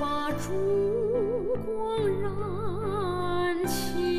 把烛光燃起。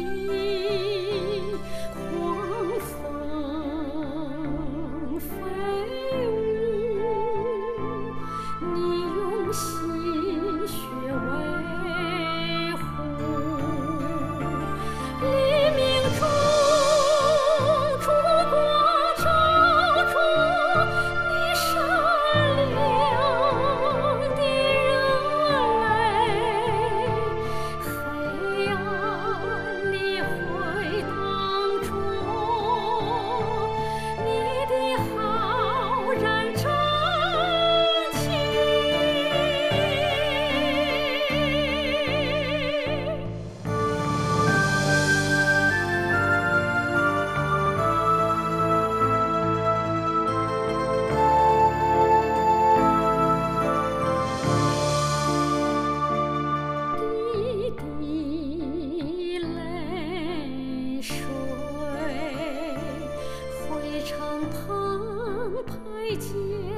排解